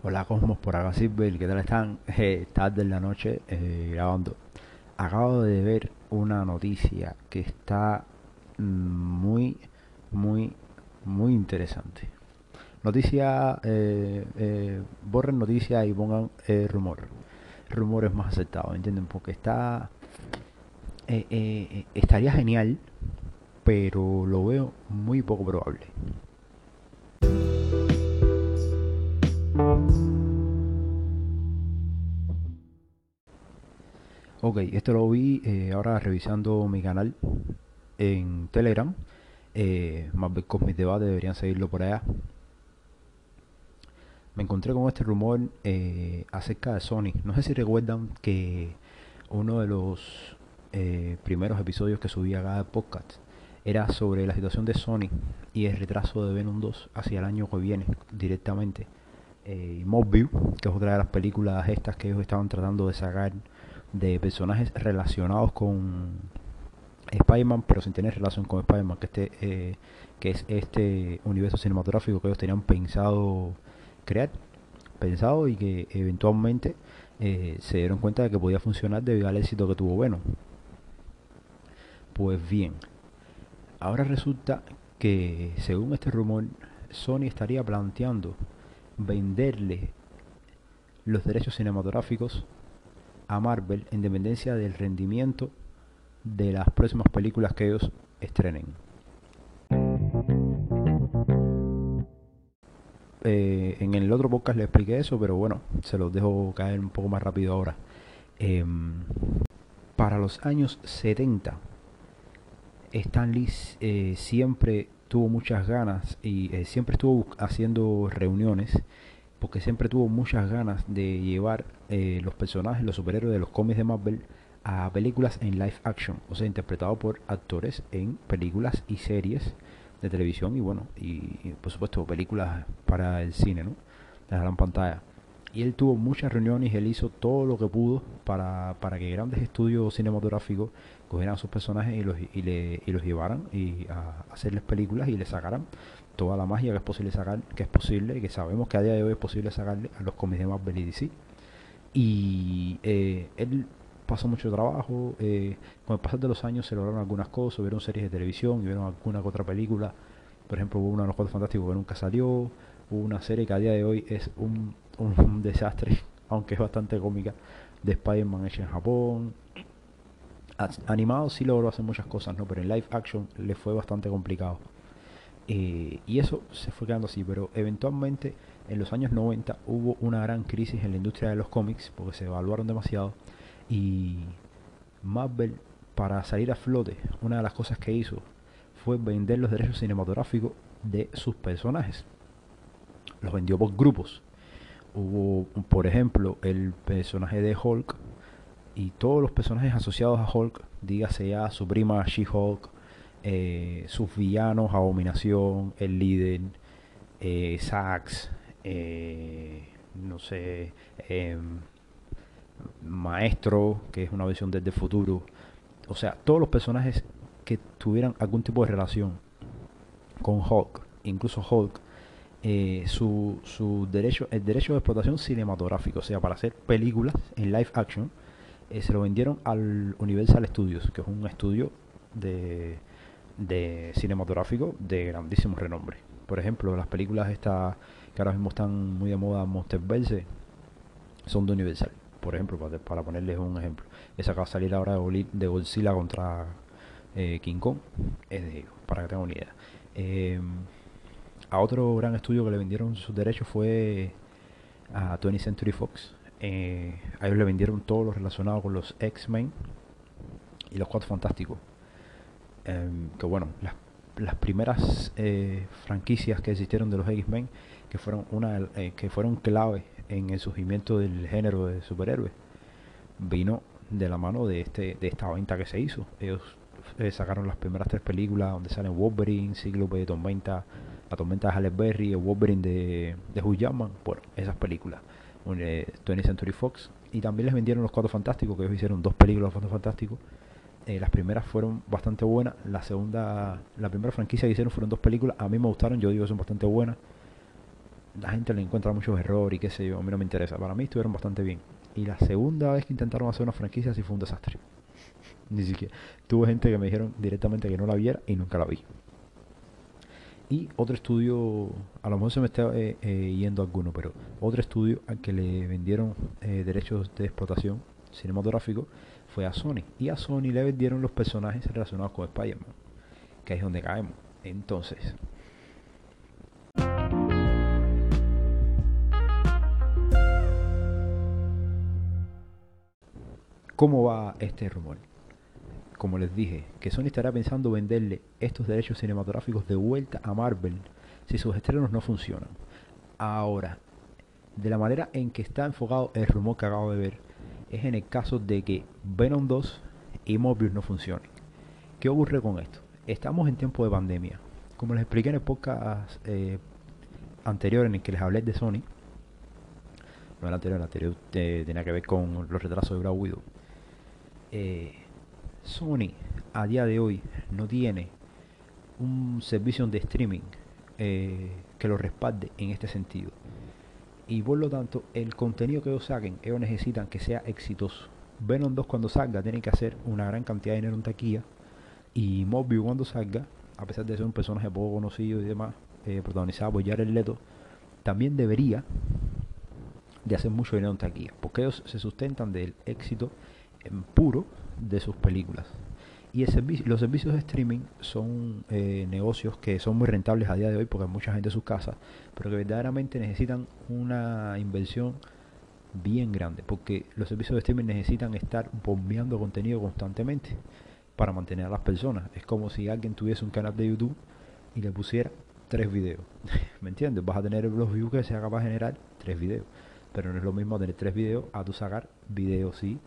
Hola Cosmos, por acá Silver, ¿qué tal están? Eh, tarde en la noche eh, grabando. Acabo de ver una noticia que está mm, muy, muy, muy interesante. Noticia, eh, eh, borren noticia y pongan rumor. Rumor es más aceptado, ¿entienden? Porque está, estaría genial, pero lo veo muy poco probable. Ok, esto lo vi eh, ahora revisando mi canal en Telegram. Eh, Marvel Comics Debate, deberían seguirlo por allá. Me encontré con este rumor eh, acerca de Sony. No sé si recuerdan que uno de los primeros episodios que subí acá de podcast era sobre la situación de Sony y el retraso de Venom 2 hacia el año que viene directamente. Mobbville, que es otra de las películas estas que ellos estaban tratando de sacar de personajes relacionados con Spider-Man, pero sin tener relación con Spider-Man, que, este, eh, que es este universo cinematográfico que ellos tenían pensado crear, pensado y que eventualmente eh, se dieron cuenta de que podía funcionar debido al éxito que tuvo Venom. Pues bien, ahora resulta que según este rumor, Sony estaría planteando venderle los derechos cinematográficos a Marvel en dependencia del rendimiento de las próximas películas que ellos estrenen. Eh, en el otro podcast le expliqué eso, pero bueno, se los dejo caer un poco más rápido ahora. Em, para los años 70, Stan Lee eh, siempre tuvo muchas ganas y eh, siempre estuvo haciendo reuniones porque siempre tuvo muchas ganas de llevar eh, los personajes, los superhéroes de los cómics de Marvel a películas en live action, o sea, interpretado por actores en películas y series de televisión y bueno, y, por supuesto películas para el cine, ¿no? La gran pantalla. Y él tuvo muchas reuniones él hizo todo lo que pudo para, para que grandes estudios cinematográficos cogieran a sus personajes y los, y los llevaran y a hacerles películas y le sacaran toda la magia que es posible sacar, que es posible y que sabemos que a día de hoy es posible sacarle a los cómics de Marvel y DC. Y eh, él pasó mucho trabajo, eh, con el pasar de los años se lograron algunas cosas, hubieron series de televisión, hubieron alguna que otra película, por ejemplo hubo uno de los Cuatro Fantásticos que nunca salió, hubo una serie que a día de hoy es un, un desastre, aunque es bastante cómica, de Spider-Man hecha en Japón. Animado sí logró hacer muchas cosas, ¿no? Pero en live action le fue bastante complicado. Eh, y eso se fue quedando así, pero eventualmente en los años 90 hubo una gran crisis en la industria de los cómics porque se evaluaron demasiado y Marvel para salir a flote, una de las cosas que hizo fue vender los derechos cinematográficos de sus personajes. Los vendió por grupos. Hubo, por ejemplo, el personaje de Hulk y todos los personajes asociados a Hulk, dígase ya su prima She-Hulk, eh, sus villanos, Abominación, el líder, eh, Sax, eh, no sé, em, Maestro, que es una versión desde el futuro. O sea, todos los personajes que tuvieran algún tipo de relación con Hulk, incluso Hulk, eh, su, su derecho, el derecho de explotación cinematográfico, o sea, para hacer películas en live action, eh, se lo vendieron al Universal Studios, que es un estudio de, de cinematográfico de grandísimo renombre. Por ejemplo, las películas estas que ahora mismo están muy de moda, Monsterverse, son de Universal. Por ejemplo, para, ponerles un ejemplo. Esa que va a salir ahora de Godzilla contra eh, King Kong es de ellos, para que tengan una idea. Eh, a otro gran estudio que le vendieron sus derechos fue a 20th Century Fox. Eh, a ellos le vendieron todo lo relacionado con los X-Men y los Cuatro Fantásticos. Em, que bueno, las, las primeras eh, franquicias que existieron de los X-Men, que fueron una eh, que fueron clave en el surgimiento del género de superhéroes, vino de la mano de este de esta venta que se hizo. Ellos eh, sacaron las primeras tres películas donde salen Wolverine, Cíclope, Tormenta, la Tormenta de Halle Berry, el Wolverine de, de Hugh Jackman, bueno, esas películas. Un, eh, 20th Century Fox y también les vendieron los Cuatro Fantásticos, que ellos hicieron dos películas de los Cuatro Fantásticos. Eh, las primeras fueron bastante buenas, la segunda, la primera franquicia que hicieron fueron dos películas, a mí me gustaron, yo digo son bastante buenas. la gente le encuentra muchos errores y qué sé yo, a mí no me interesa. Para mí estuvieron bastante bien. Y la segunda vez que intentaron hacer una franquicia sí fue un desastre. Ni siquiera. Tuve gente que me dijeron directamente que no la viera y nunca la vi. Y otro estudio, a lo mejor se me está eh, eh, yendo alguno, pero otro estudio al que le vendieron derechos de explotación cinematográfico fue a Sony. Y a Sony le vendieron los personajes relacionados con Spider-Man, que es donde caemos. Entonces, ¿cómo va este rumor? como les dije, que Sony estará pensando venderle estos derechos cinematográficos de vuelta a Marvel si sus estrenos no funcionan. Ahora, de la manera en que está enfocado el rumor que acabo de ver, es en el caso de que Venom 2 y Mobius no funcionen. ¿Qué ocurre con esto? Estamos en tiempo de pandemia. Como les expliqué en el podcast eh, anterior en el que les hablé de Sony, no el anterior, el anterior eh, tenía que ver con los retrasos de Widow. Eh, Sony a día de hoy no tiene un servicio de streaming que lo respalde en este sentido. Y por lo tanto, el contenido que ellos saquen, ellos necesitan que sea exitoso. Venom 2 cuando salga tiene que hacer una gran cantidad de dinero en taquilla. Y Mobius cuando salga, a pesar de ser un personaje poco conocido y demás, eh, protagonizado por Jared Leto, también debería de hacer mucho dinero en taquilla. Porque ellos se sustentan del éxito en puro de sus películas. Y el los servicios de streaming son eh, negocios que son muy rentables a día de hoy porque hay mucha gente en sus casas, pero que verdaderamente necesitan una inversión bien grande, porque los servicios de streaming necesitan estar bombeando contenido constantemente para mantener a las personas. Es como si alguien tuviese un canal de YouTube y le pusiera tres videos. ¿Me entiendes? Vas a tener los views que sea capaz de generar tres videos. Pero no es lo mismo tener tres videos a tu sacar videos sí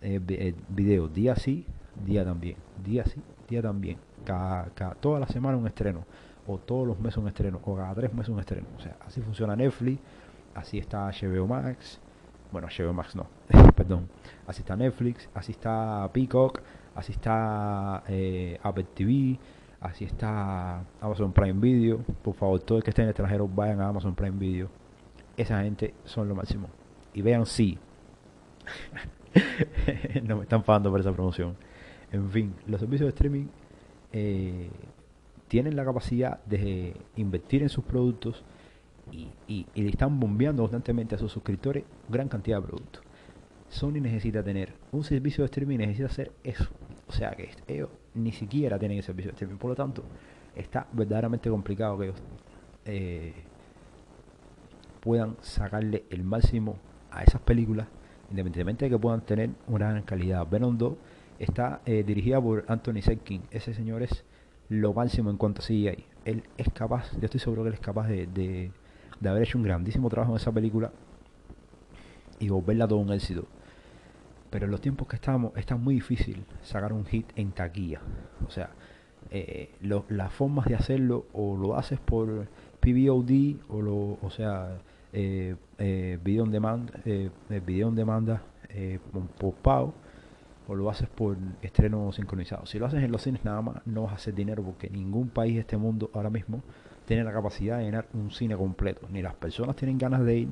eh, eh, video día sí, día también, día sí, día también. Cada, toda la semana un estreno, o todos los meses un estreno, o cada tres meses un estreno. O sea, así funciona Netflix, así está HBO Max, bueno, HBO Max no, perdón, así está Netflix, así está Peacock, así está eh, Apple TV, así está Amazon Prime Video. Por favor, todo el que esté en el extranjero vayan a Amazon Prime Video. Esa gente son lo máximo. Y vean sí. no me están pagando por esa promoción. En fin, los servicios de streaming eh, tienen la capacidad de invertir en sus productos y, le están bombeando constantemente a sus suscriptores gran cantidad de productos. Sony necesita tener un servicio de streaming, necesita hacer eso. O sea que ellos ni siquiera tienen el servicio de streaming. Por lo tanto, está verdaderamente complicado que ellos eh, puedan sacarle el máximo a esas películas independientemente de que puedan tener una gran calidad. Venom 2 está eh, dirigida por Anthony Serkin. Ese señor es lo máximo en cuanto a CGI. Él es capaz, yo estoy seguro que él es capaz de, de, haber hecho un grandísimo trabajo en esa película y volverla todo un éxito. Pero en los tiempos que estamos, está muy difícil sacar un hit en taquilla. O sea, eh, las formas de hacerlo o lo haces por PVOD o lo, o sea, eh, video eh, eh, video en demanda por pago o lo haces por estreno sincronizado. Si lo haces en los cines nada más, no vas a hacer dinero porque ningún país de este mundo ahora mismo tiene la capacidad de llenar un cine completo. Ni las personas tienen ganas de ir,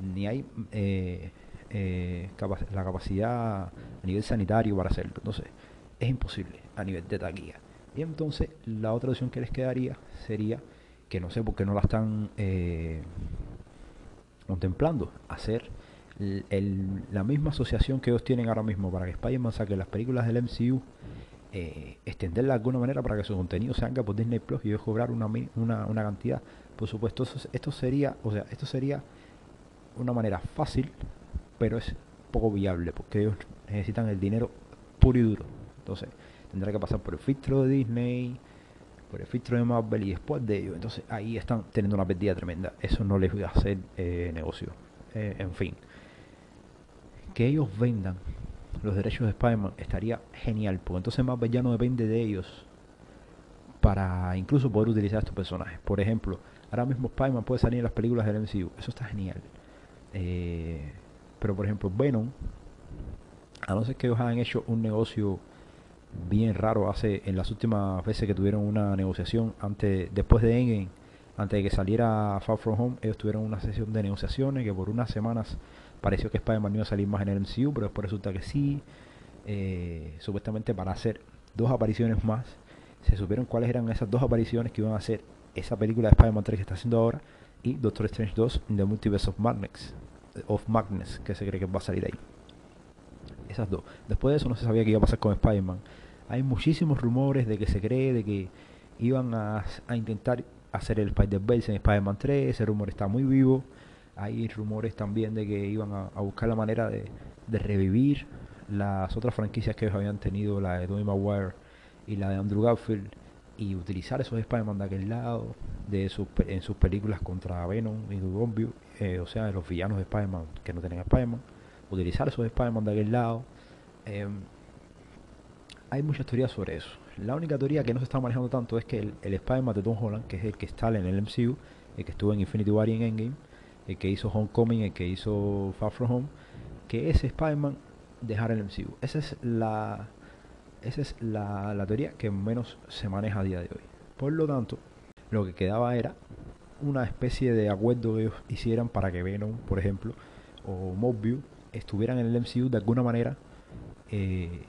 ni hay eh, eh, la capacidad a nivel sanitario para hacerlo. Entonces, es imposible a nivel de taquilla. Y entonces, la otra opción que les quedaría sería que no sé por qué no la están eh, contemplando hacer la misma asociación que ellos tienen ahora mismo para que Spider-Man saque las películas del MCU, eh, extenderla de alguna manera para que su contenido se haga por Disney Plus y ellos cobrar una, una, una cantidad. Por supuesto, esto sería, o sea, esto sería una manera fácil, pero es poco viable porque ellos necesitan el dinero puro y duro. Entonces, tendrá que pasar por el filtro de Disney, por el filtro de Marvel y después de ello. Entonces ahí están teniendo una pérdida tremenda. Eso no les voy a hacer eh, negocio. Eh, en fin. Que ellos vendan los derechos de Spider-Man estaría genial. Porque entonces Marvel ya no depende de ellos para incluso poder utilizar estos personajes. Por ejemplo, ahora mismo Spider-Man puede salir en las películas del MCU. Eso está genial. Eh, pero por ejemplo, Venom, a no ser que ellos hayan hecho un negocio bien raro hace en las últimas veces que tuvieron una negociación antes después de Endgame antes de que saliera Far From Home, ellos tuvieron una sesión de negociaciones que por unas semanas pareció que Spider-Man iba a salir más en el MCU, pero después resulta que sí. Eh, supuestamente para hacer dos apariciones más. Se supieron cuáles eran esas dos apariciones que iban a hacer esa película de Spider-Man 3 que está haciendo ahora y Doctor Strange 2 The Multiverse of Madness, of Madness que se cree que va a salir ahí. Esas dos. Después de eso no se sabía qué iba a pasar con Spider-Man. Hay muchísimos rumores de que se cree de que iban a, a intentar hacer el Spider-Verse en Spider-Man 3. Ese rumor está muy vivo. Hay rumores también de que iban a, buscar la manera de, revivir las otras franquicias que ellos habían tenido, la de Tobey Maguire y la de Andrew Garfield, y utilizar esos Spider-Man de aquel lado, de sus, en sus películas contra Venom y Zombie, eh, o sea, de los villanos de Spider-Man que no tenían Spider-Man, utilizar esos Spider-Man de aquel lado. Em, hay muchas teorías sobre eso. La única teoría que no se está manejando tanto es que el, el Spider-Man de Tom Holland, que es el que está en el MCU, el que estuvo en Infinity War y en Endgame, el que hizo Homecoming, el que hizo Far From Home, que ese Spider-Man dejara el MCU. Esa es la esa es la, teoría que menos se maneja a día de hoy. Por lo tanto, lo que quedaba era una especie de acuerdo que ellos hicieran para que Venom, por ejemplo, o Mobius estuvieran en el MCU de alguna manera eh,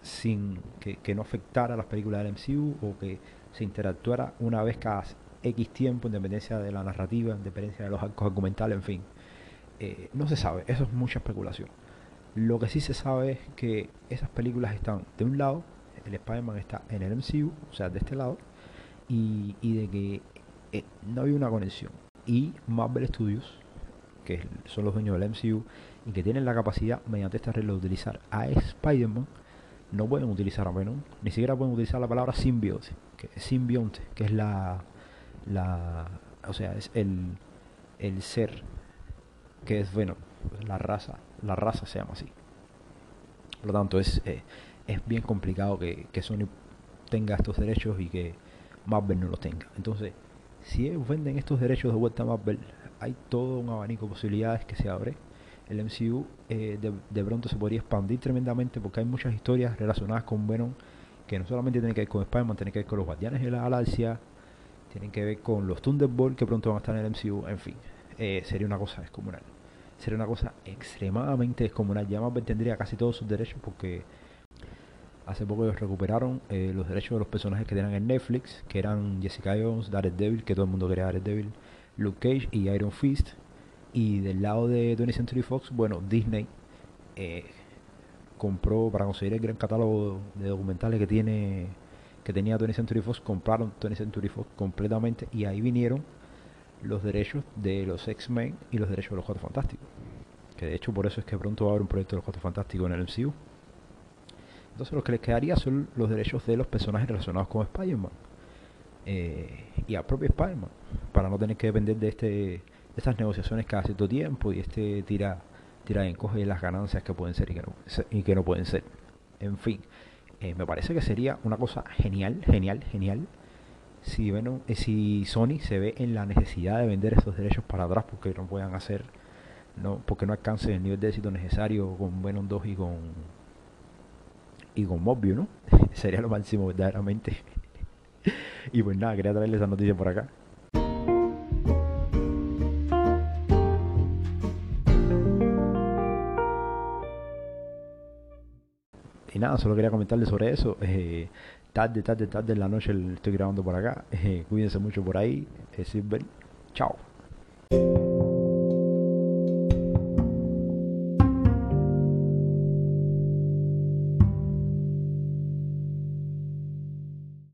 sin que, que, no afectara las películas del MCU o que se interactuara una vez cada X tiempo, independencia de la narrativa, de los arcos argumentales, en fin. Eh, no se sabe, eso es mucha especulación. Lo que sí se sabe es que esas películas están de un lado, el Spider-Man está en el MCU, o sea, de este lado, y, de que eh, no hay una conexión. Y Marvel Studios, que son los dueños del MCU, y que tienen la capacidad, mediante este arreglo, de utilizar a Spider-Man, no pueden utilizar a Venom, ni siquiera pueden utilizar la palabra simbionte, que simbionte, que es la, la o sea, es el, el ser que es bueno, la raza, la raza se llama así. Por lo tanto, es, eh, es bien complicado que, que Sony tenga estos derechos y que Marvel no los tenga. Entonces, si ellos venden estos derechos de vuelta a Marvel, hay todo un abanico de posibilidades que se abre. El MCU eh, de, de, pronto se podría expandir tremendamente porque hay muchas historias relacionadas con Venom que no solamente tienen que ver con Spider-Man, tienen que ver con los Guardianes de la Galaxia, tienen que ver con los Thunderbolts que pronto van a estar en el MCU, en fin, eh, sería una cosa descomunal. Sería una cosa extremadamente descomunal. Ya Marvel tendría casi todos sus derechos porque hace poco ellos recuperaron eh, los derechos de los personajes que tenían en Netflix, que eran Jessica Jones, Daredevil, que todo el mundo quería Daredevil, Luke Cage y Iron Fist. Y del lado de 20th Century Fox, bueno, Disney eh, compró para conseguir el gran catálogo de documentales que tiene que tenía Tony Century Fox, compraron Tony Century Fox completamente y ahí vinieron los derechos de los X-Men y los derechos de los Cuatro Fantásticos. Que de hecho por eso es que pronto va a haber un proyecto de los Cuatro Fantásticos en el MCU. Entonces lo que les quedaría son los derechos de los personajes relacionados con Spider-Man. Eh, y al propio Spider-Man. Para no tener que depender de este de estas negociaciones cada cierto tiempo y este tira, tira en coge las ganancias que pueden ser y que no, y que no pueden ser. En fin. Eh, me parece que sería una cosa genial, genial, genial si, Venom, eh, si Sony se ve en la necesidad de vender esos derechos para atrás porque no puedan hacer, no porque no alcancen el nivel de éxito necesario con Venom 2 y con y con Mobius, ¿no? sería lo máximo verdaderamente. y pues nada, quería traerles esa noticia por acá. Y nada, solo quería comentarles sobre eso. Eh, tarde, tarde, tarde en la noche estoy grabando por acá. Eh, cuídense mucho por ahí. Eh, Silver. Chao.